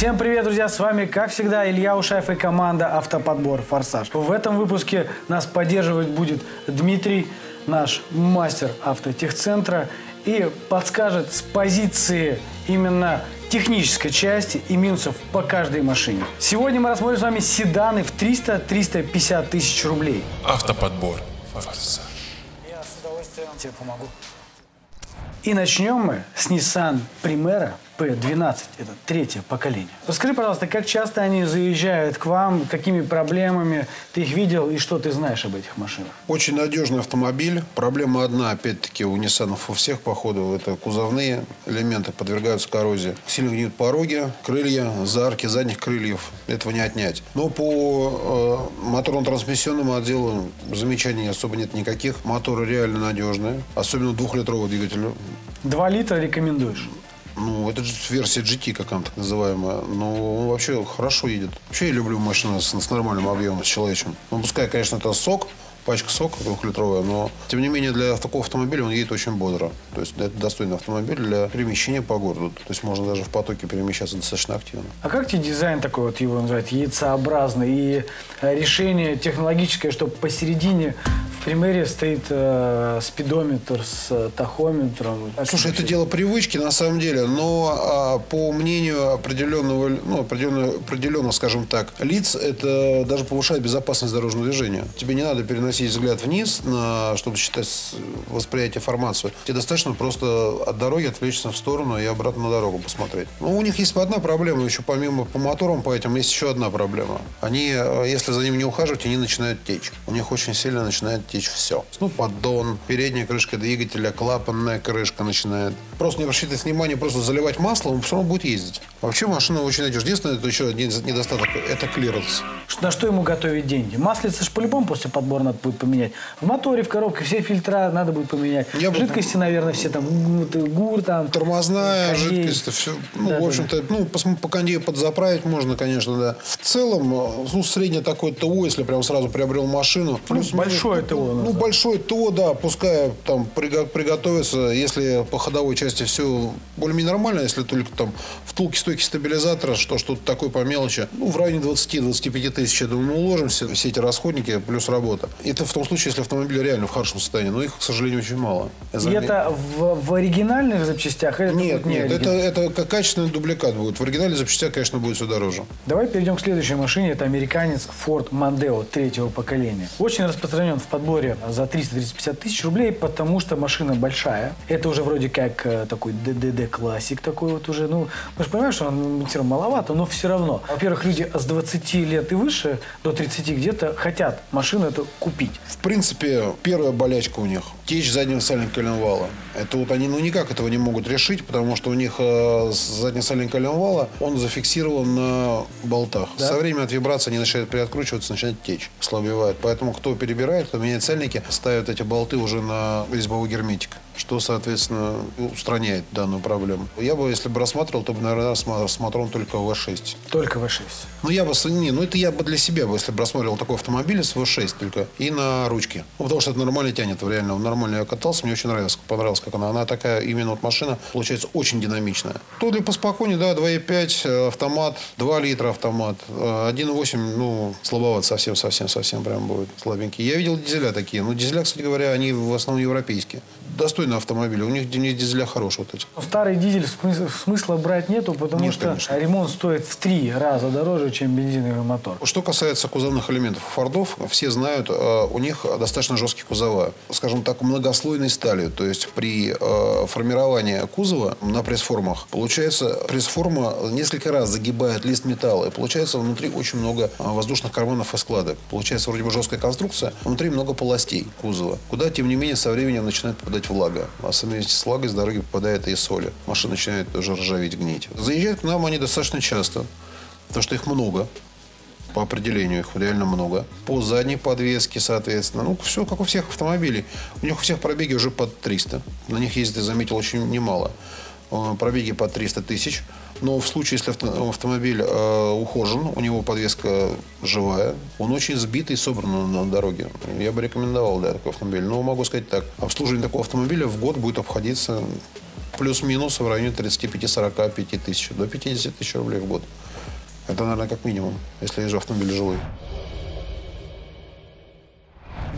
Всем привет, друзья! С вами, как всегда, Илья Ушаев и команда «Автоподбор Форсаж». В этом выпуске нас поддерживать будет Дмитрий, наш мастер автотехцентра, и подскажет с позиции именно технической части и минусов по каждой машине. Сегодня мы рассмотрим с вами седаны в 300-350 тысяч рублей. Автоподбор. Форсаж. Я с удовольствием тебе помогу. И начнем мы с Nissan Primera P12. Это третье поколение. Расскажи, пожалуйста, как часто они заезжают к вам, какими проблемами ты их видел и что ты знаешь об этих машинах? Очень надежный автомобиль. Проблема одна, опять-таки, у Nissan у всех, походу, это кузовные элементы подвергаются коррозии. Сильно гниют пороги, крылья, зарки задних крыльев. Этого не отнять. Но по э, моторно-трансмиссионному отделу замечаний особо нет никаких. Моторы реально надежные. Особенно двухлитровый двигатель. Два литра рекомендуешь? Ну, это же версия GT, как она так называемая. Но он вообще хорошо едет. Вообще я люблю машины с, с нормальным объемом, с человечным. Ну, пускай, конечно, это сок, пачка сока двухлитровая, но, тем не менее, для такого автомобиля он едет очень бодро. То есть, это достойный автомобиль для перемещения по городу. То есть, можно даже в потоке перемещаться достаточно активно. А как тебе дизайн такой, вот его называют, яйцеобразный, и э, решение технологическое, что посередине в примере стоит э, спидометр с э, тахометром? Слушай, это дело привычки на самом деле, но а, по мнению определенного, ну, определенного, определенного, скажем так, лиц, это даже повышает безопасность дорожного движения. Тебе не надо переносить взгляд вниз, на, чтобы считать восприятие информации. Тебе достаточно просто от дороги отвлечься в сторону и обратно на дорогу посмотреть. Ну, у них есть одна проблема, еще помимо по моторам, по этим, есть еще одна проблема. Они, э, если за ним не ухаживать, они начинают течь. У них очень сильно начинает течь все. Ну, поддон, передняя крышка двигателя, клапанная крышка начинает. Просто не обращайте внимания, просто заливать масло, он все равно будет ездить. Вообще машина очень надежная. Единственное, это еще один недостаток, это клиренс. На что ему готовить деньги? Маслица ж по-любому после подбора надо будет поменять. В моторе, в коробке все фильтра надо будет поменять. Я бы- Жидкости, наверное, все там, ну, ты, гур там. Тормозная кондей. жидкость, это все, ну, Да, в да, общем-то, ну, пос- по кондею подзаправить можно, конечно, да. В целом, э, ну, среднее такое ТО, если прям сразу приобрел машину. большое ну, ТО Ну, называется. большое ТО, да, пускай там приго- приготовится, если по ходовой части все более-менее нормально, если только там втулки, стойки стабилизатора, что что-то такое по мелочи, ну, в районе 20-25 тысяч, я думаю, мы уложимся, все эти расходники плюс работа. Это в том случае, если автомобиль реально в хорошем состоянии, но их, к сожалению, очень мало. И это в, в оригинальных запчастях? или Нет, не нет, это, это как качественный дубликат будет. В оригинале запчастях, конечно, будет все дороже. Давай перейдем к следующей машине. Это американец Ford Mondeo третьего поколения. Очень распространен в подборе за 300-350 тысяч рублей, потому что машина большая. Это уже вроде как э, такой DDD классик такой вот уже. Ну, мы же понимаем, что он все равно маловато, но все равно. Во-первых, люди с 20 лет и выше, до 30 где-то, хотят машину эту купить. В принципе, первая болячка у них – течь заднего сальника коленвала. Это вот они ну никак этого не могут решить, потому что у них э, задний сальник коленвала, он зафиксирован на болтах. Да. Со временем от вибрации они начинают приоткручиваться, начинают течь, слабевают. Поэтому кто перебирает, кто меняет сальники, ставят эти болты уже на резьбовой герметик, что, соответственно, устраняет данную проблему. Я бы, если бы рассматривал, то бы, наверное, рассмотрел только V6. Только V6. Ну, я бы, не, ну это я бы для себя, бы, если бы рассматривал такой автомобиль с V6 только и на ручке. Ну, потому что это нормально тянет, реально. Нормально я катался, мне очень нравилось, понравилось, как она. Она такая, именно вот машина, получается, очень динамичная. То для поспокойнее, да, 2,5 э, автомат, 2 литра автомат, э, 1,8, ну, слабоват совсем, совсем, совсем прям будет слабенький. Я видел дизеля такие. Ну, дизеля, кстати говоря, они в основном европейские. Достойные автомобили. У них, дизеля хорошие вот эти. Старый дизель смысла, брать нету, потому Нет, что конечно. ремонт стоит в три раза дороже, чем бензиновый мотор. Что касается кузовных элементов Фордов, все знают, э, у них достаточно жесткие кузова. Скажем так, многослойной стали. То есть при э, формировании кузова на пресс-формах, получается, пресс-форма несколько раз загибает лист металла. И получается внутри очень много э, воздушных карманов и складок. Получается вроде бы жесткая конструкция, внутри много полостей кузова. Куда, тем не менее, со временем начинает попадать влага. А совместе с влагой с дороги попадает и соли. Машина начинает тоже ржаветь, гнить. Заезжают к нам они достаточно часто. Потому что их много по определению их реально много. По задней подвеске, соответственно. Ну, все как у всех автомобилей. У них у всех пробеги уже под 300. На них ездит, заметил, очень немало. Э, Пробеги под 300 тысяч. Но в случае, если авто- автомобиль э, ухожен, у него подвеска живая, он очень сбитый и собран на, дороге. Я бы рекомендовал, да, такой автомобиль. Но могу сказать так. Обслуживание такого автомобиля в год будет обходиться плюс-минус в районе 35-45 тысяч. До 50 тысяч рублей в год. Это, наверное, как минимум, если езжу автомобиль жилой.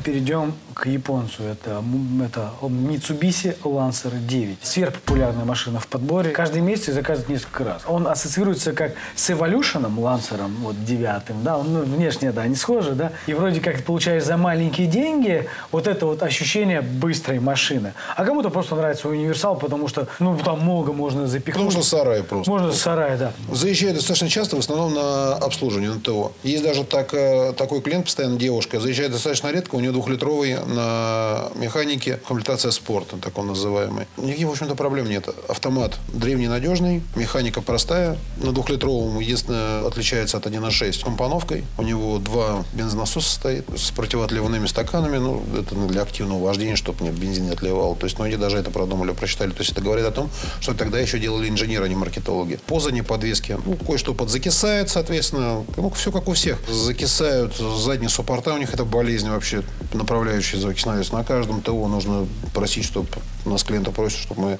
Перейдем к японцу. Это, это Mitsubishi Lancer 9. Сверхпопулярная машина в подборе. Каждый месяц заказывают несколько раз. Он ассоциируется как с Evolution, Лансером, вот девятым. Да, он ну, внешне, да, не схожи, да. И вроде как ты получаешь за маленькие деньги вот это вот ощущение быстрой машины. А кому-то просто нравится универсал, потому что, ну, там много можно запихнуть. Что сарай просто. Можно сарай, да. Заезжаю достаточно часто, в основном на обслуживание, на ТО. Есть даже так, э, такой клиент, постоянно девушка, заезжает достаточно редко, у нее двухлитровый на механике комплектация спорта, так он называемый. Никаких, в общем-то, проблем нет. Автомат древний, надежный, механика простая. На двухлитровом единственное отличается от 1.6 компоновкой. У него два бензонасоса стоит с противоотливными стаканами. Ну, это для активного вождения, чтобы нет бензин не отливал. То есть, ну, они даже это продумали, прочитали. То есть, это говорит о том, что тогда еще делали инженеры, а не маркетологи. По задней подвеске, ну, кое-что подзакисает, соответственно. Ну, все как у всех. Закисают задние суппорта, у них это болезнь вообще, направляющая закисная. На каждом ТО нужно просить, чтобы нас клиента просят, чтобы мы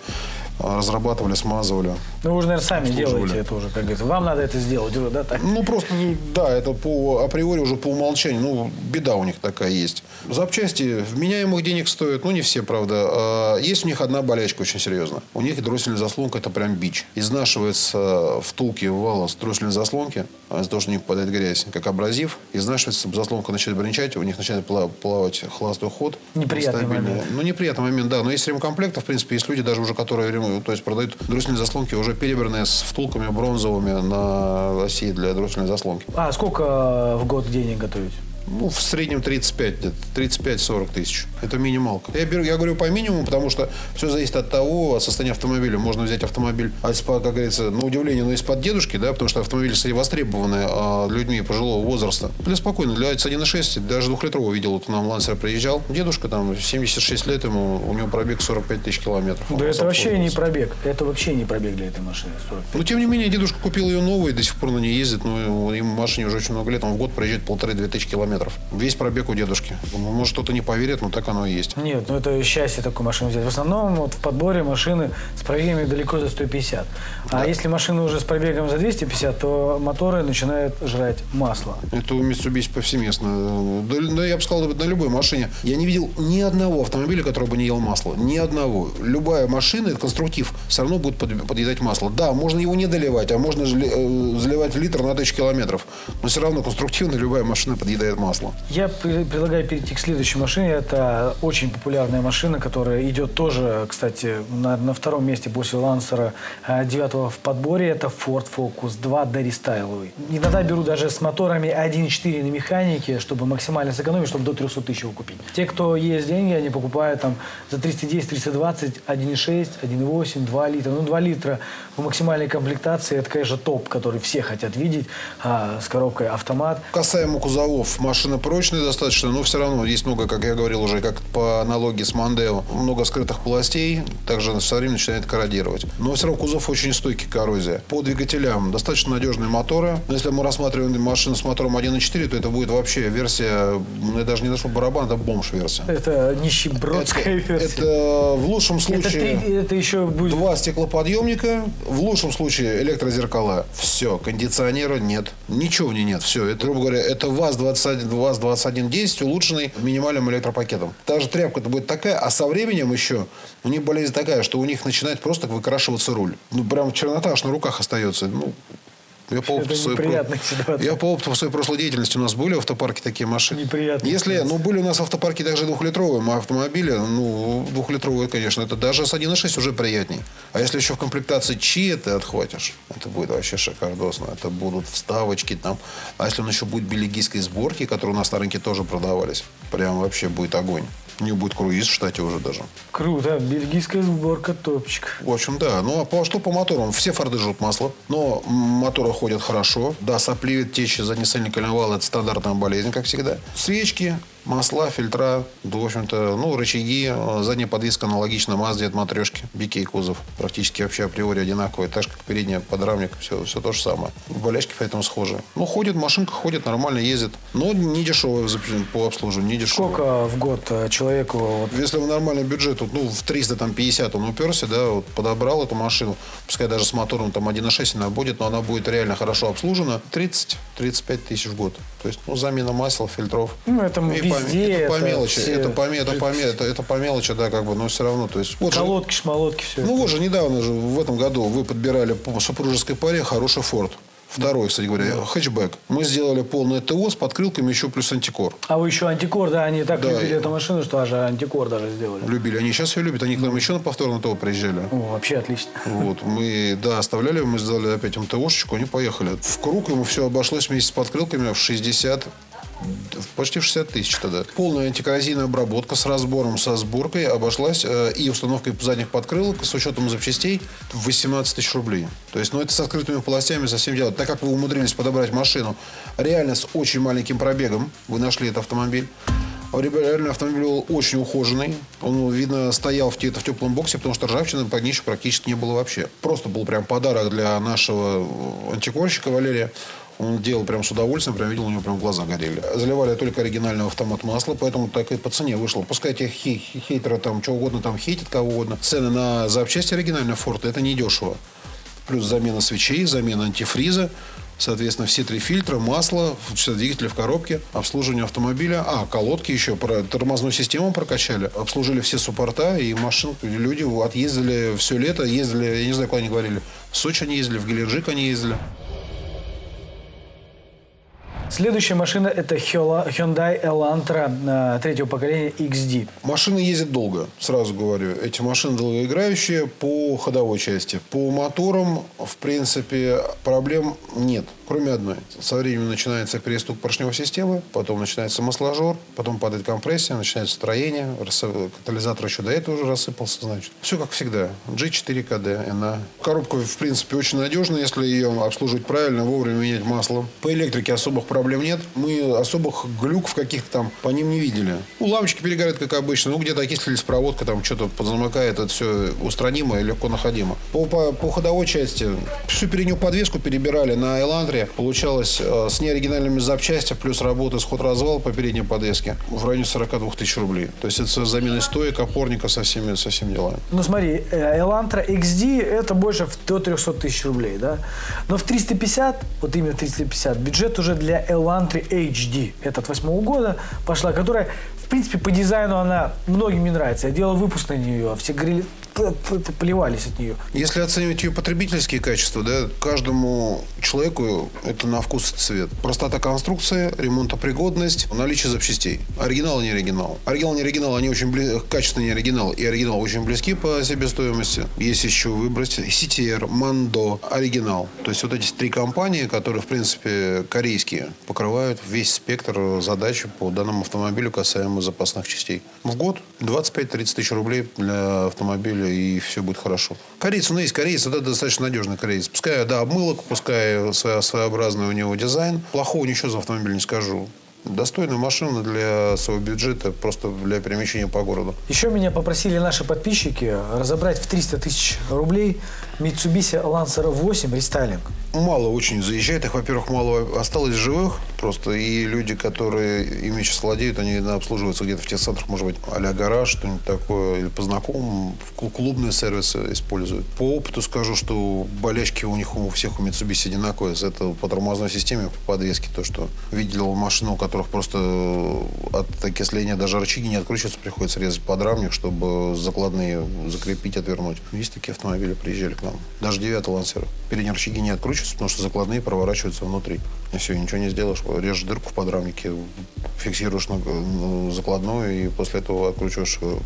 разрабатывали, смазывали. Ну, вы же, наверное, сами делаете это уже, как говорится. Вам надо это сделать, уже, да, так? Ну, просто, да, это по априори уже по умолчанию. Ну, беда у них такая есть. Запчасти вменяемых денег стоят, ну, не все, правда. А есть у них одна болячка очень серьезная. У них дроссельная заслонка – это прям бич. Изнашивается втулки вала с дроссельной заслонки, а из-за того, что у них падает грязь, как абразив. Изнашивается, заслонка начинает бренчать, у них начинает пла- плавать хластой ход. Неприятный момент. Ну, неприятный момент, да. Но есть ремкомплекты, в принципе, есть люди даже уже, которые ремонт- то есть продают дроссельные заслонки уже перебранные с втулками бронзовыми на оси для дроссельной заслонки. А сколько в год денег готовить? Ну, в среднем 35, где-то 35-40 тысяч. Это минималка. Я, беру, я говорю по минимуму, потому что все зависит от того, от состояния автомобиля. Можно взять автомобиль, а как говорится, на удивление, но из-под дедушки, да, потому что автомобили среди востребованы а, людьми пожилого возраста. Для спокойно, для 1.6, даже двухлитрового видел, вот нам Лансер приезжал. Дедушка там 76 лет ему, у него пробег 45 тысяч километров. Да это вообще не пробег. Это вообще не пробег для этой машины. 45. Но, тем не менее, дедушка купил ее новую до сих пор на ней ездит. Ну, ему машине уже очень много лет. Он в год проезжает полторы-две тысячи километров. Весь пробег у дедушки. Может, кто-то не поверит, но так оно и есть. Нет, ну это счастье такую машину взять. В основном вот в подборе машины с пробегами далеко за 150. А если машина уже с пробегом за 250, то моторы начинают жрать масло. Это у Mitsubishi повсеместно. Да, да, я бы сказал, на любой машине. Я не видел ни одного автомобиля, который бы не ел масло. Ни одного. Любая машина, это конструктив, все равно будет под- подъедать масло. Да, можно его не доливать, а можно э, заливать в литр на тысячу километров. Но все равно конструктивно любая машина подъедает масло. Я при- предлагаю перейти к следующей машине. Это очень популярная машина, которая идет тоже, кстати, на, на втором месте после Лансера э, девятого в подборе. Это Ford Focus 2 дорестайловый. Иногда беру даже с моторами 1.4 на механике, чтобы максимально сэкономить, чтобы до 300 тысяч его купить. Те, кто есть деньги, они покупают там за 310, 320, 1.6, 1.8, 2 литра. Ну, 2 литра в максимальной комплектации, это, конечно, топ, который все хотят видеть, а, с коробкой автомат. Касаемо кузовов, машина прочная достаточно, но все равно есть много, как я говорил уже, как по аналогии с Мандео, много скрытых полостей, также со временем начинает корродировать. Но все равно кузов очень стойкий к коррозии. По двигателям достаточно надежные моторы. Но если мы рассматриваем машину с мотором 1.4, то это будет вообще версия, ну, я даже не нашел барабан, это бомж-версия. Это нищебродская Это, версия. это в лучшем Это, случае... три- это еще будет... Два стеклоподъемника, в лучшем случае электрозеркала. Все, кондиционера нет. Ничего в ней нет. Все, это, грубо говоря, это ВАЗ-21, ВАЗ-2110, улучшенный минимальным электропакетом. Та же тряпка-то будет такая, а со временем еще у них болезнь такая, что у них начинает просто выкрашиваться руль. Ну, прям чернота аж на руках остается. Ну, я по опыту своей. Я по опыту своей прошлой деятельности у нас были в автопарке такие машины. Неприятная Если, ну, были у нас в автопарке также двухлитровые автомобили, ну, двухлитровые, конечно, это даже с 1.6 уже приятней. А если еще в комплектации ЧИ ты отхватишь, это будет вообще шикардосно. Это будут вставочки там. А если он еще будет бельгийской сборки, которые у нас на рынке тоже продавались, прям вообще будет огонь. У него будет круиз в штате уже даже. Круто. Бельгийская сборка топчик. В общем, да. Ну, а по, что по моторам? Все форды жрут масло, но моторы ходят хорошо. Да, сопливит течь заднесальный коленвал – это стандартная болезнь, как всегда. Свечки, Масла, фильтра, в общем-то, ну, рычаги, э, задняя подвеска аналогична Mazda от матрешки. BK кузов практически вообще априори одинаковый. Так же, как передняя, подрамник, все, все то же самое. Болячки поэтому схожи. Ну, ходит, машинка ходит, нормально ездит. Но не дешевая по обслуживанию, не дешевая. Сколько в год э, человеку... Вот... Если у нормальный бюджет, вот, ну, в 350 он уперся, да, вот, подобрал эту машину, пускай даже с мотором там 1.6 она будет, но она будет реально хорошо обслужена, 30-35 тысяч в год. То есть, ну, замена масел, фильтров. Ну, это и везде. Это, по мелочи. Все... Это, по, это, по, это, это по мелочи, да, как бы, но все равно. То есть, вот Колодки, же, шмолодки, все. Ну, вот же недавно же, в этом году вы подбирали по супружеской паре хороший форт. Второй, кстати говоря, да. хэтчбэк. Мы сделали полное ТО с подкрылками еще плюс антикор. А вы еще антикор, да? Они так да. любили эту машину, что аж антикор даже сделали. Любили. Они сейчас ее любят. Они к нам еще на повторное ТО приезжали. О, вообще отлично. Вот. Мы, да, оставляли, мы сделали опять МТОшечку, они поехали. В круг ему все обошлось вместе с подкрылками в 60 почти в 60 тысяч тогда. Полная антикоррозийная обработка с разбором, со сборкой обошлась э, и установкой задних подкрылок с учетом запчастей в 18 тысяч рублей. То есть, ну, это с открытыми полостями совсем дело. Так как вы умудрились подобрать машину реально с очень маленьким пробегом, вы нашли этот автомобиль, Реально автомобиль был очень ухоженный. Он, видно, стоял в, в теплом боксе, потому что ржавчины под нищу практически не было вообще. Просто был прям подарок для нашего антикорщика Валерия. Он делал прям с удовольствием, прям видел, у него прям глаза горели. Заливали только оригинальный автомат масла, поэтому так и по цене вышло. Пускай те хей, хейтеры там что угодно там хейтят кого угодно. Цены на запчасти оригинального Форда это не дешево. Плюс замена свечей, замена антифриза. Соответственно, все три фильтра, масло, все двигатели в коробке, обслуживание автомобиля. А, колодки еще, про тормозную систему прокачали. Обслужили все суппорта и машин. Люди отъездили все лето, ездили, я не знаю, куда они говорили. В Сочи они ездили, в Геленджик они ездили. Следующая машина это Hyundai Elantra э, третьего поколения XD. Машина ездит долго, сразу говорю. Эти машины долгоиграющие по ходовой части. По моторам, в принципе, проблем нет. Кроме одной. Со временем начинается перестук поршневой системы, потом начинается масложор, потом падает компрессия, начинается строение, катализатор еще до этого уже рассыпался, значит. Все как всегда. G4 KD, NA. Коробка, в принципе, очень надежная, если ее обслуживать правильно, вовремя менять масло. По электрике особых проблем нет. Мы особых глюков каких-то там по ним не видели. Ну, лампочки перегорят, как обычно. Ну, где-то окислились проводка, там что-то подзамыкает. Это все устранимо и легко находимо. По, по, по ходовой части всю переднюю подвеску перебирали на Эландре. Получалось э, с неоригинальными запчастями плюс работы с ход-развал по передней подвеске в районе 42 тысяч рублей. То есть это замена стоек, опорника со всеми, со всеми делами. Ну смотри, Элантра XD это больше до 300 тысяч рублей, да? Но в 350, вот именно 350, бюджет уже для Elantra HD, этот восьмого года пошла, которая, в принципе, по дизайну она многим не нравится. Я делал выпуск на нее, а все говорили, поливались от нее. Если оценивать ее потребительские качества, да, каждому человеку это на вкус и цвет. Простота конструкции, ремонтопригодность, наличие запчастей. Оригинал не оригинал. Оригинал не оригинал, они очень бли... качественный не оригинал и оригинал очень близки по себестоимости. Есть еще выбрать CTR, Mando, оригинал. То есть вот эти три компании, которые, в принципе, корейские, покрывают весь спектр задач по данному автомобилю касаемо запасных частей. В год 25-30 тысяч рублей для автомобиля автомобиля, и все будет хорошо. Кореец, ну, есть кореец, это достаточно надежный кореец. Пускай, да, обмылок, пускай своеобразный у него дизайн. Плохого ничего за автомобиль не скажу. Достойная машина для своего бюджета, просто для перемещения по городу. Еще меня попросили наши подписчики разобрать в 300 тысяч рублей Mitsubishi Lancer 8 рестайлинг. Мало очень заезжает. Их, во-первых, мало осталось живых просто. И люди, которые ими сейчас владеют, они обслуживаются где-то в тех центрах, может быть, а гараж, что-нибудь такое. Или по знакомым клубные сервисы используют. По опыту скажу, что болячки у них у всех у Mitsubishi одинаковые. Это по тормозной системе, по подвеске. То, что видел машину, у которых просто от окисления даже рычаги не откручиваются, приходится резать подрамник, чтобы закладные закрепить, отвернуть. Есть такие автомобили, приезжали к нам. Даже 9 лансера. Передние рычаги не откручиваются, потому что закладные проворачиваются внутри. И все, ничего не сделаешь. Режешь дырку в подрамнике, фиксируешь закладную и после этого откручиваешь э,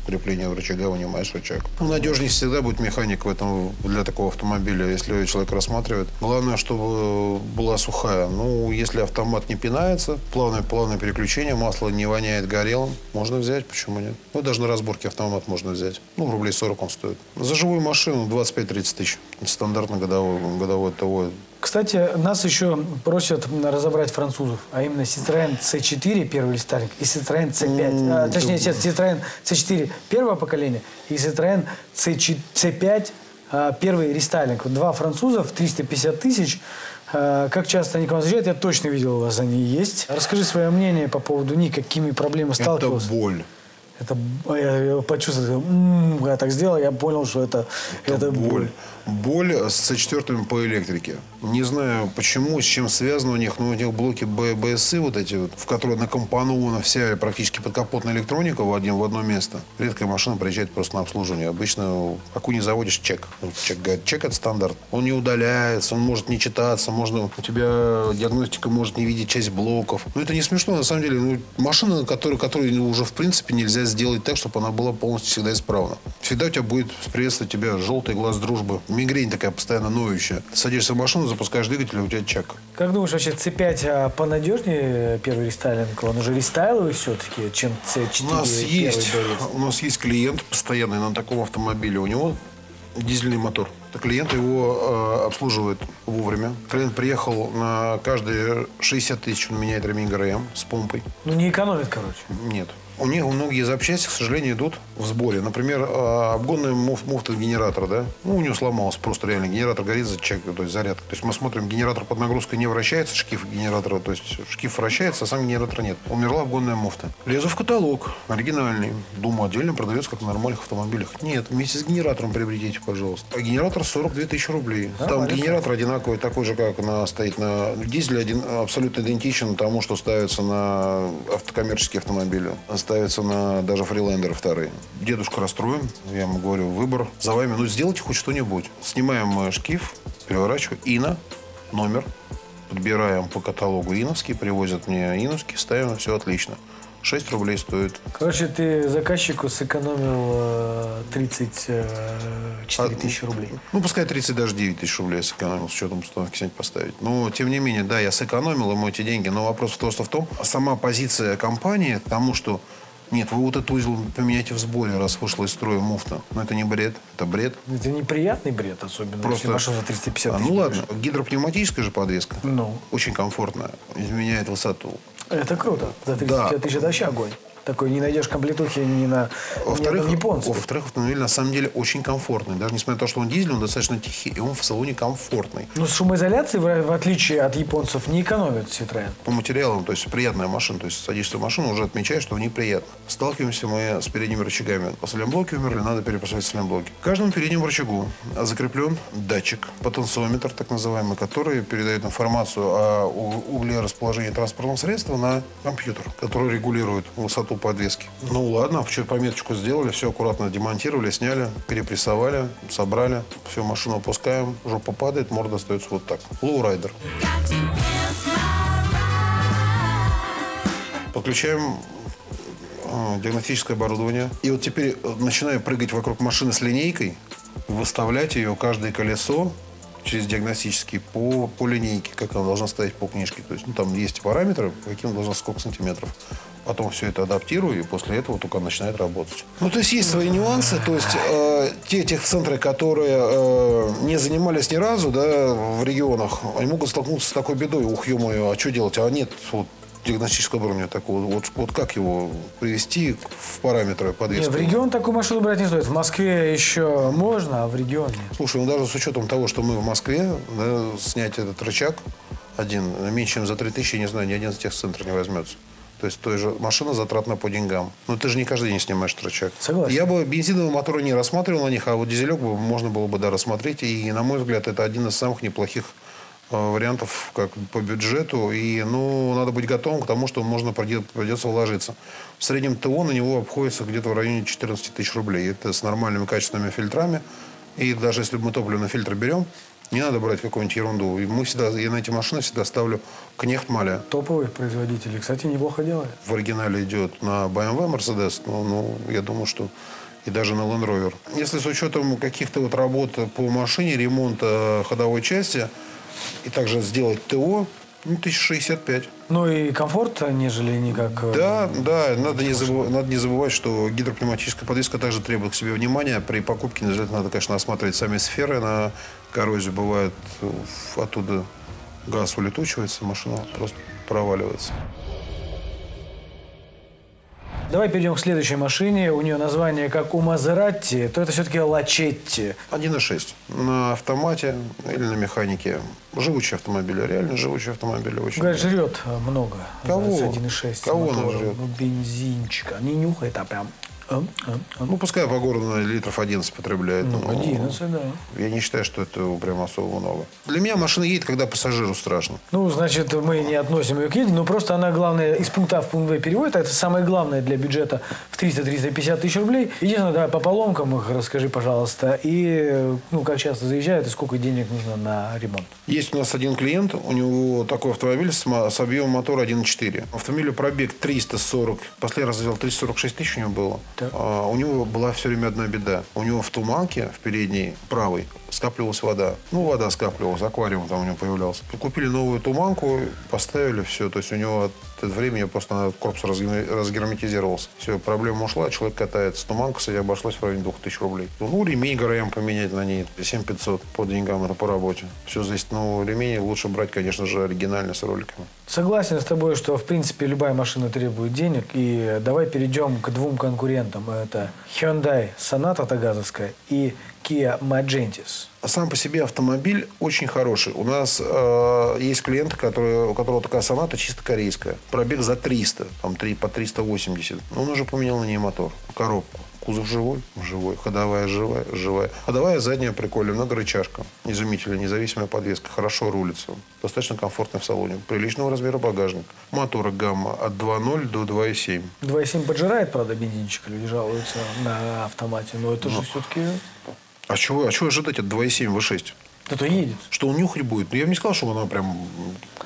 болт. крепление рычага, вынимаешь рычаг. Ну, надежнее всегда будет механик в этом для такого автомобиля, если человек рассматривает. Главное, чтобы была сухая. Ну, если автомат не пинается, плавное, плавное переключение, масло не воняет горелым, можно взять, почему нет? Ну, даже на разборке автомат можно взять. Ну, рублей 40 он стоит. За живую машину 25-30 тысяч. Стандартно годовой, годовой ТО Кстати, нас еще просят разобрать французов, а именно Citroën C4 первый рестайлинг и Citroën C5. а, точнее, Citroën C4 первого поколения и Citroën C4, C5 а, первый рестайлинг. Два французов, 350 тысяч. А, Как часто они к вам заезжают? Я точно видел у вас они есть. Расскажи свое мнение по поводу них, какими проблемами Это сталкивался. боль. Это я, я почувствовал, я так сделал, я понял, что это, это, боль. Боль с C4 по электрике. Не знаю почему, с чем связано у них, но у них блоки Б- БСИ вот эти вот, в которые накомпонована вся практически подкапотная электроника в, один, в одно место. Редкая машина приезжает просто на обслуживание. Обычно, как у не заводишь чек. Чек, говорит, чек это стандарт. Он не удаляется, он может не читаться, можно, у тебя диагностика может не видеть часть блоков. Но это не смешно, на самом деле. Ну, машина, которую, которую уже в принципе нельзя сделать так, чтобы она была полностью всегда исправна. Всегда у тебя будет приветствовать тебя желтый глаз дружбы. Мигрень такая постоянно ноющая. Садишься в машину, запускаешь двигатель, и у тебя чек. Как думаешь, вообще C5 а, понадежнее первый рестайлинг? Он уже рестайловый все-таки, чем C4 У нас есть, борец? у нас есть клиент постоянный на таком автомобиле. У него дизельный мотор. Клиент его э, обслуживает вовремя. Клиент приехал на каждые 60 тысяч, он меняет ремень ГРМ с помпой. Ну, не экономит, короче. Нет. У них многие запчасти, к сожалению, идут в сборе. Например, э, обгонная муф- муфта генератора, да? Ну, у него сломалась просто реально. Генератор горит, за чек, то есть зарядка. То есть мы смотрим, генератор под нагрузкой не вращается, шкив генератора, то есть шкив вращается, а сам генератор нет. Умерла обгонная муфта. Лезу в каталог, оригинальный. Думаю, отдельно продается, как на нормальных автомобилях. Нет, вместе с генератором приобретите, пожалуйста. А генератор 42 тысячи рублей. Там генератор одинаковый, такой же, как на, стоит на дизеле, один, абсолютно идентичен тому, что ставится на автокоммерческие автомобили. Ставится на даже фрилендеры вторые. Дедушка расстроен, я ему говорю, выбор за вами, ну сделайте хоть что-нибудь. Снимаем мы шкив, переворачиваем, ИНА, номер, подбираем по каталогу иновский, привозят мне иновский, ставим, все отлично. 6 рублей стоит. Короче, ты заказчику сэкономил э, 34 тысячи рублей. Ну, пускай 30, даже 9 тысяч рублей я сэкономил, с учетом установки снять поставить. Но, тем не менее, да, я сэкономил ему эти деньги. Но вопрос просто в том, сама позиция компании к тому, что нет, вы вот этот узел поменяйте в сборе, раз вышла из строя муфта. Но это не бред, это бред. Это неприятный бред, особенно Просто- если машина за 350 А, тысяч. ну ладно, гидропневматическая же подвеска. Ну. Очень комфортная, изменяет высоту. Это круто. За 350 Да. тысяч это вообще огонь. Такой не найдешь комплетухи ни на, ни Во-вторых, на японцев. во-вторых, автомобиль на самом деле очень комфортный. Даже несмотря на то, что он дизель, он достаточно тихий, и он в салоне комфортный. Но с шумоизоляцией, в, в отличие от японцев, не экономит Citroën. По материалам, то есть приятная машина, то есть садишься в машину, уже отмечаешь, что в ней приятно. Сталкиваемся мы с передними рычагами. Сайлентблоки умерли, надо перепрессовать сайлентблоки. К каждому переднему рычагу закреплен датчик, потенциометр так называемый, который передает информацию о угле расположения транспортного средства на компьютер, который регулирует высоту подвески. Ну ладно, что пометочку сделали, все аккуратно демонтировали, сняли, перепрессовали, собрали, все, машину опускаем, жопа падает, морда остается вот так. Лоурайдер. Подключаем э, диагностическое оборудование. И вот теперь э, начинаю прыгать вокруг машины с линейкой, выставлять ее каждое колесо через диагностический по, по линейке, как она должна стоять по книжке. То есть ну, там есть параметры, каким должна сколько сантиметров. Потом все это адаптирую, и после этого только начинает работать. Ну, то есть есть свои нюансы. То есть э, те техцентры, которые э, не занимались ни разу да, в регионах, они могут столкнуться с такой бедой. Ух, ё-моё, а что делать? А нет вот, диагностического оборудования такого. Вот, вот как его привести в параметры подвески? в регион такую машину брать не стоит. В Москве еще можно, а в регионе. Слушай, ну даже с учетом того, что мы в Москве, да, снять этот рычаг один меньше, чем за 3000, я не знаю, ни один из техцентров не возьмется. То есть той же машина затратна по деньгам. Но ты же не каждый день снимаешь рычаг. Согласен. Я бы бензиновые моторы не рассматривал на них, а вот дизелек бы можно было бы да, рассмотреть. И, на мой взгляд, это один из самых неплохих э, вариантов как по бюджету. И, ну, надо быть готовым к тому, что можно придет- придется вложиться. В среднем ТО на него обходится где-то в районе 14 тысяч рублей. Это с нормальными качественными фильтрами. И даже если мы топливный фильтр берем, Не надо брать какую-нибудь ерунду. И мы всегда, я на эти машины всегда ставлю Кнехтмаля. Топовые производители. Кстати, неплохо делают. В оригинале идет на BMW Mercedes, но ну, я думаю, что и даже на Land Rover. Если с учетом каких-то вот работ по машине, ремонта ходовой части, и также сделать ТО, ну, 1065. Ну и комфорт, нежели не как... э, Да, да, надо не, забывать, надо не забывать, что гидропневматическая подвеска также требует к себе внимания. При покупке надо, конечно, осматривать сами сферы на коррозию. Бывает, э, оттуда газ улетучивается, машина просто проваливается. Давай перейдем к следующей машине. У нее название как у Мазератти, то это все-таки Лачетти. 1.6 на автомате или на механике. Живучий автомобиль, реально живучий автомобиль. Очень Говорят, жрет э, много. Кого? За 1.6 Кого она мотором. жрет? Ну, бензинчика. Не нюхает, а прям... ам, ам. Ну, пускай по городу литров 11 потребляет. Ну, но 11, да. Я не считаю, что это прям особо много. Для меня машина едет, когда пассажиру страшно. Ну, значит, мы не относим ее к еде, но просто она, главное, из пункта А в пункт Б переводит. а Это самое главное для бюджета в 300-350 тысяч рублей. Единственное, давай по поломкам их расскажи, пожалуйста. И, ну, как часто заезжают, и сколько денег нужно на ремонт. Есть у нас один клиент, у него такой автомобиль с, с объемом мотора 1.4. Автомобилю пробег 340, последний раз сделал 346 тысяч у него было. Так. А, у него была все время одна беда. У него в туманке, в передней, правой, скапливалась вода. Ну, вода скапливалась, аквариум там у него появлялся. Купили новую туманку, поставили все. То есть у него от этого времени просто корпус разге- разгерметизировался. Все, проблема ушла, человек катается. Туманка, кстати, обошлась в районе 2000 рублей. Ну, ремень ГРМ поменять на ней 7500 по деньгам, это по работе. Все зависит. Ну, ремень лучше брать, конечно же, оригинальный с роликами. Согласен с тобой, что, в принципе, любая машина требует денег. И давай перейдем к двум конкурентам. Это Hyundai Sonata Тагазовская и Kia Magentis. Сам по себе автомобиль очень хороший. У нас э, есть клиенты, которые, у которого такая соната чисто корейская. Пробег за 300, там 3, по 380. Но он уже поменял на ней мотор, коробку. Кузов живой? Живой. Ходовая живая? Живая. Ходовая задняя прикольная, многорычажка. Изумительная, независимая подвеска. Хорошо рулится. Достаточно комфортно в салоне. Приличного размера багажник. Мотора гамма от 2.0 до 2.7. 2.7 поджирает, правда, бензинчик. Люди жалуются на автомате. Но это же все-таки... А чего, а чего ожидать от 2.7 V6? Кто-то едет. Что он нюхать будет? Ну, я бы не сказал, что она прям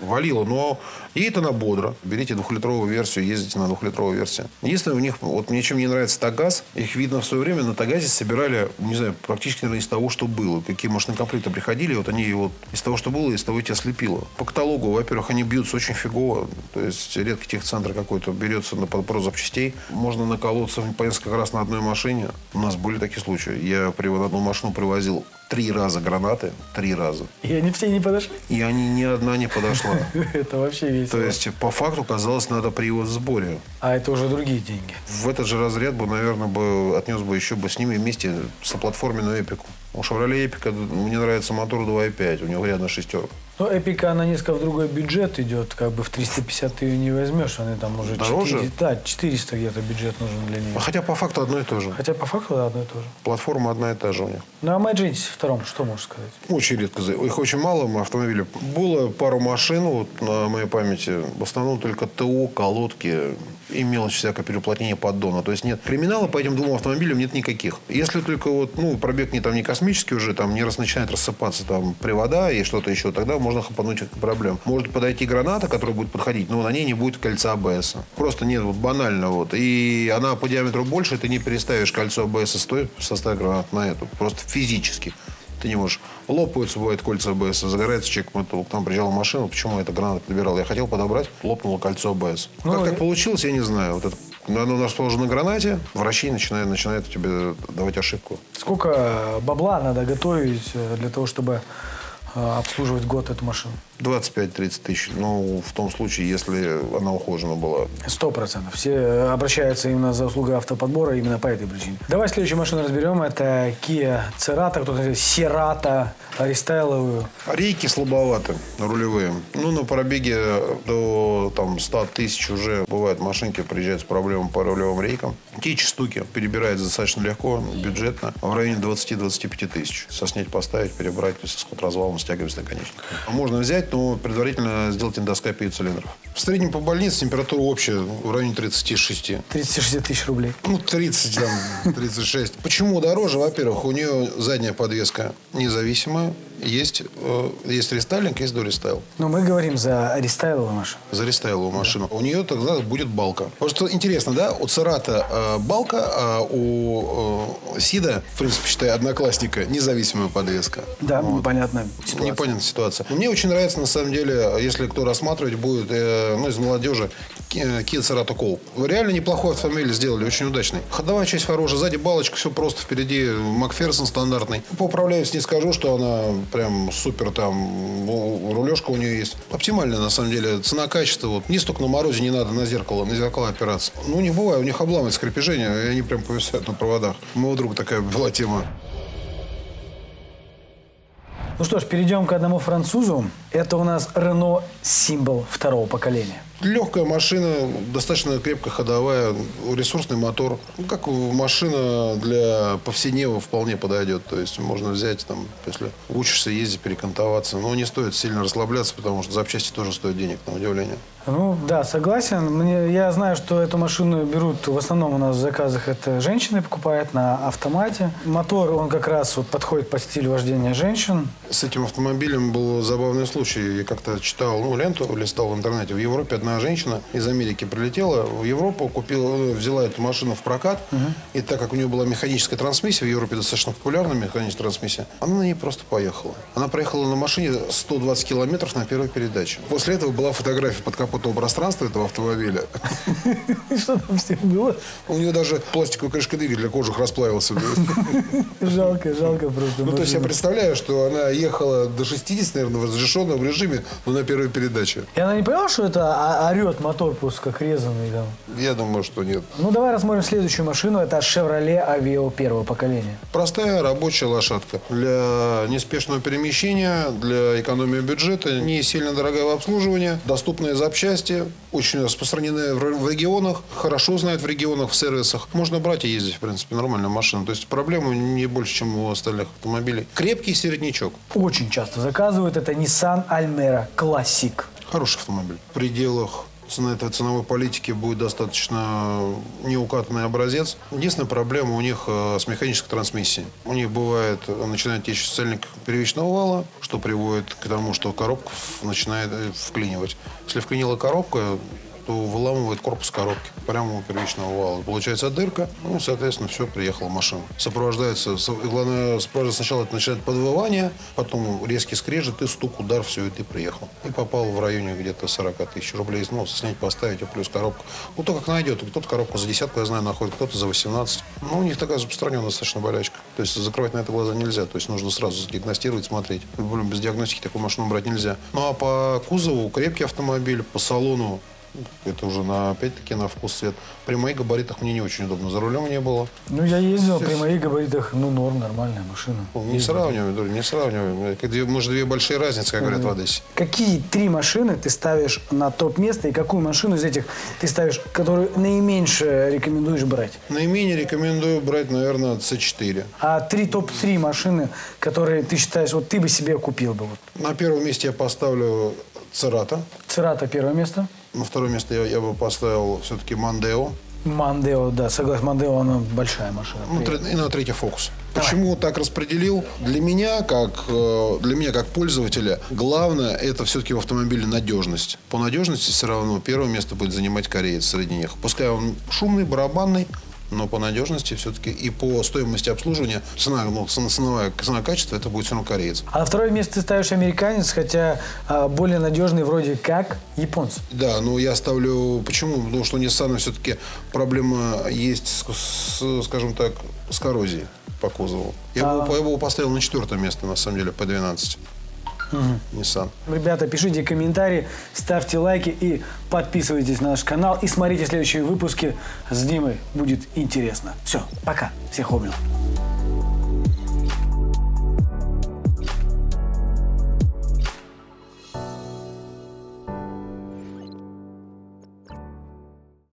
валила, но едет она бодро. Берите двухлитровую версию, ездите на двухлитровую версию. Единственное, у них, вот мне чем не нравится Тагаз, их видно в свое время на Тагазе собирали, не знаю, практически, наверное, из того, что было. Какие машины комплекты приходили, вот они вот из того, что было, из того и тебя слепило. По каталогу, во-первых, они бьются очень фигово. То есть редко техцентр какой-то берется на подбор запчастей. Можно наколоться по несколько раз на одной машине. У нас были такие случаи. Я привод одну машину привозил три раза гранаты, три раза. И они все не подошли. И они ни одна не подошла. Это вообще весело. То есть, по факту, казалось, надо привод в сборе. А это уже другие деньги. В этот же разряд бы, наверное, бы отнес бы еще бы с ними вместе соплатформенную эпику. У Chevrolet Эпика мне нравится мотор 2.5, у него рядом шестерка. Ну, Эпика, она несколько в другой бюджет идет. Как бы в 350 ты ее не возьмешь. Они там уже Дороже? 400, да, 400 где-то бюджет нужен для нее. Хотя по факту одно и то же. Хотя по факту да, одно и то же. Платформа одна и та же у них. Ну, а Magentis втором, что можешь сказать? Очень редко. Их очень мало автомобилей. Было пару машин вот, на моей памяти. В основном только ТО, колодки и мелочь всякое переуплотнение поддона. То есть нет криминала по этим двум автомобилям нет никаких. Если только вот, ну, пробег не там не космический уже, там не раз начинает рассыпаться там привода и что-то еще, тогда можно хапануть их проблем. Может подойти граната, которая будет подходить, но на ней не будет кольца АБС. Просто нет, вот банально вот. И она по диаметру больше, ты не переставишь кольцо АБС стоит в составе гранат на эту. Просто физически. Ты не можешь. Лопаются, бывает, кольца АБС, загорается человек, к нам приезжала машина, почему эта граната подбирал? Я хотел подобрать, лопнуло кольцо АБС. Ну, как и- так получилось, я не знаю. Вот это, оно расположено на гранате, вращение начинает, начинает тебе давать ошибку. Сколько бабла надо готовить э, для того, чтобы э, обслуживать год эту машину? 25-30 тысяч. Ну, в том случае, если она ухожена была. Сто процентов. Все э, обращаются именно за услугой автоподбора именно по этой причине. Давай следующую машину разберем. Это Kia Cerato, кто-то говорит Cerato, рестайловую. Рейки слабоваты, рулевые. Ну, на пробеге до там, 100 тысяч уже бывают машинки, приезжают с проблемами по рулевым рейкам. Течь штуки перебирается достаточно легко, бюджетно, в районе 20-25 тысяч. Соснять, поставить, перебрать, с сход-развалом, стягивать наконечник. А Можно взять, но предварительно сделать эндоскопию цилиндров. В среднем по больнице температура общая в районе 36. 360 тысяч рублей. Ну, 30, там, 36. Почему дороже? Во-первых, у нее задняя подвеска независимая есть, э, есть рестайлинг, есть дорестайл. Но мы говорим за рестайловую машину. За рестайловую машину. У нее тогда будет балка. Вот что интересно, да, у Церата э, балка, а у э, Сида, в принципе, считай, одноклассника, независимая подвеска. Да, непонятная ситуация. Непонятная ситуация. Мне очень нравится, на самом деле, если кто рассматривать будет, э, ну, из молодежи, Kia Cerato. Реально неплохой автомобиль сделали, очень удачный. Ходовая часть хорошая, сзади балочка, все просто, впереди Макферсон стандартный. По управляемости не скажу, что она прям супер там, рулежка у нее есть. Оптимальная, на самом деле, цена-качество. Вот. Не столько на морозе не надо на зеркало, на зеркало опираться. Ну, не бывает, у них обламывает скрепежение, и они прям повисают на проводах. У моего друга такая была тема. Ну что ж, перейдем к одному французу. Это у нас Renault Символ второго поколения. Легкая машина, достаточно крепко ходовая, ресурсный мотор. Ну, как машина для повседневного вполне подойдет. То есть можно взять, там, если учишься ездить, перекантоваться. Но не стоит сильно расслабляться, потому что запчасти тоже стоят денег, на удивление. Ну да, согласен. Мне, я знаю, что эту машину берут в основном у нас в заказах это женщины покупают на автомате. Мотор, он как раз вот подходит по стилю вождения женщин. С этим автомобилем был забавный случай. Я как-то читал, ну, ленту, листал в интернете. В Европе одна женщина из Америки прилетела в Европу, купила, ну, взяла эту машину в прокат. Угу. И так как у нее была механическая трансмиссия, в Европе достаточно популярная механическая трансмиссия, она на ней просто поехала. Она проехала на машине 120 километров на первой передаче. После этого была фотография под капотом капотного пространства этого автомобиля. Что там с ним было? У нее даже пластиковая крышка для кожух расплавился. Жалко, жалко просто. Ну, то есть я представляю, что она ехала до 60, наверное, в разрешенном режиме, но на первой передаче. И она не поняла, что это орет мотор просто как резанный там? Я думаю, что нет. Ну, давай рассмотрим следующую машину. Это Chevrolet Aveo первого поколения. Простая рабочая лошадка. Для неспешного перемещения, для экономии бюджета, не сильно дорогое обслуживание, доступные запчасти запчасти, очень распространены в регионах, хорошо знают в регионах, в сервисах. Можно брать и ездить, в принципе, нормальная машина. То есть проблемы не больше, чем у остальных автомобилей. Крепкий середнячок. Очень часто заказывают. Это Nissan Almera Classic. Хороший автомобиль. В пределах цена этой ценовой политики будет достаточно неукатанный образец. Единственная проблема у них э, с механической трансмиссией. У них бывает, начинает течь сальник первичного вала, что приводит к тому, что коробка начинает э, вклинивать. Если вклинила коробка, то выламывает корпус коробки прямо у первичного вала. Получается дырка, ну, соответственно, все, приехала машина. Сопровождается, главное, сопровождается сначала это начинает подвывание, потом резкий скрежет и стук, удар, все, и ты приехал. И попал в районе где-то 40 тысяч рублей. Ну, снять, поставить, плюс коробку. Ну, то, как найдет. Кто-то коробку за десятку, я знаю, находит, кто-то за 18. Ну, у них такая распространенная достаточно болячка. То есть закрывать на это глаза нельзя. То есть нужно сразу диагностировать, смотреть. Без диагностики такую машину брать нельзя. Ну, а по кузову крепкий автомобиль, по салону это уже на, опять-таки на вкус цвет. При моих габаритах мне не очень удобно. За рулем не было. Ну, я ездил, при моих габаритах, ну, норм, нормальная машина. Ну, не сравниваем, не сравниваем. Может, две большие разницы, как говорят в Одессе. Какие три машины ты ставишь на топ-место и какую машину из этих ты ставишь, которую наименьше рекомендуешь брать? Наименее рекомендую брать, наверное, C4. А три топ-3 машины, которые ты считаешь, вот ты бы себе купил бы? Вот. На первом месте я поставлю Церата. Церата первое место. На второе место я, я бы поставил все-таки Мандео. Мандео, да, согласен. Мандео, она большая машина. Ну, и на третий фокус. Давай. Почему так распределил? Для меня, как, э, для меня, как пользователя, главное это все-таки в автомобиле надежность. По надежности все равно первое место будет занимать кореец среди них. Пускай он шумный, барабанный, но по надежности все-таки и по стоимости обслуживания цена, ну, ценовая, цена качества это будет все равно кореец. А на второе место ты ставишь американец, хотя а, более надежный вроде как японцы. Да, но я ставлю... Почему? Потому что у Nissan все-таки проблема есть, с, с, скажем так, с коррозией по кузову. Я, а... бы, я бы его поставил на четвертое место, на самом деле, по 12 угу. Nissan. Ребята, пишите комментарии, ставьте лайки и подписывайтесь на наш канал. И смотрите следующие выпуски с Димой. Будет интересно. Все, пока. Всех обнял.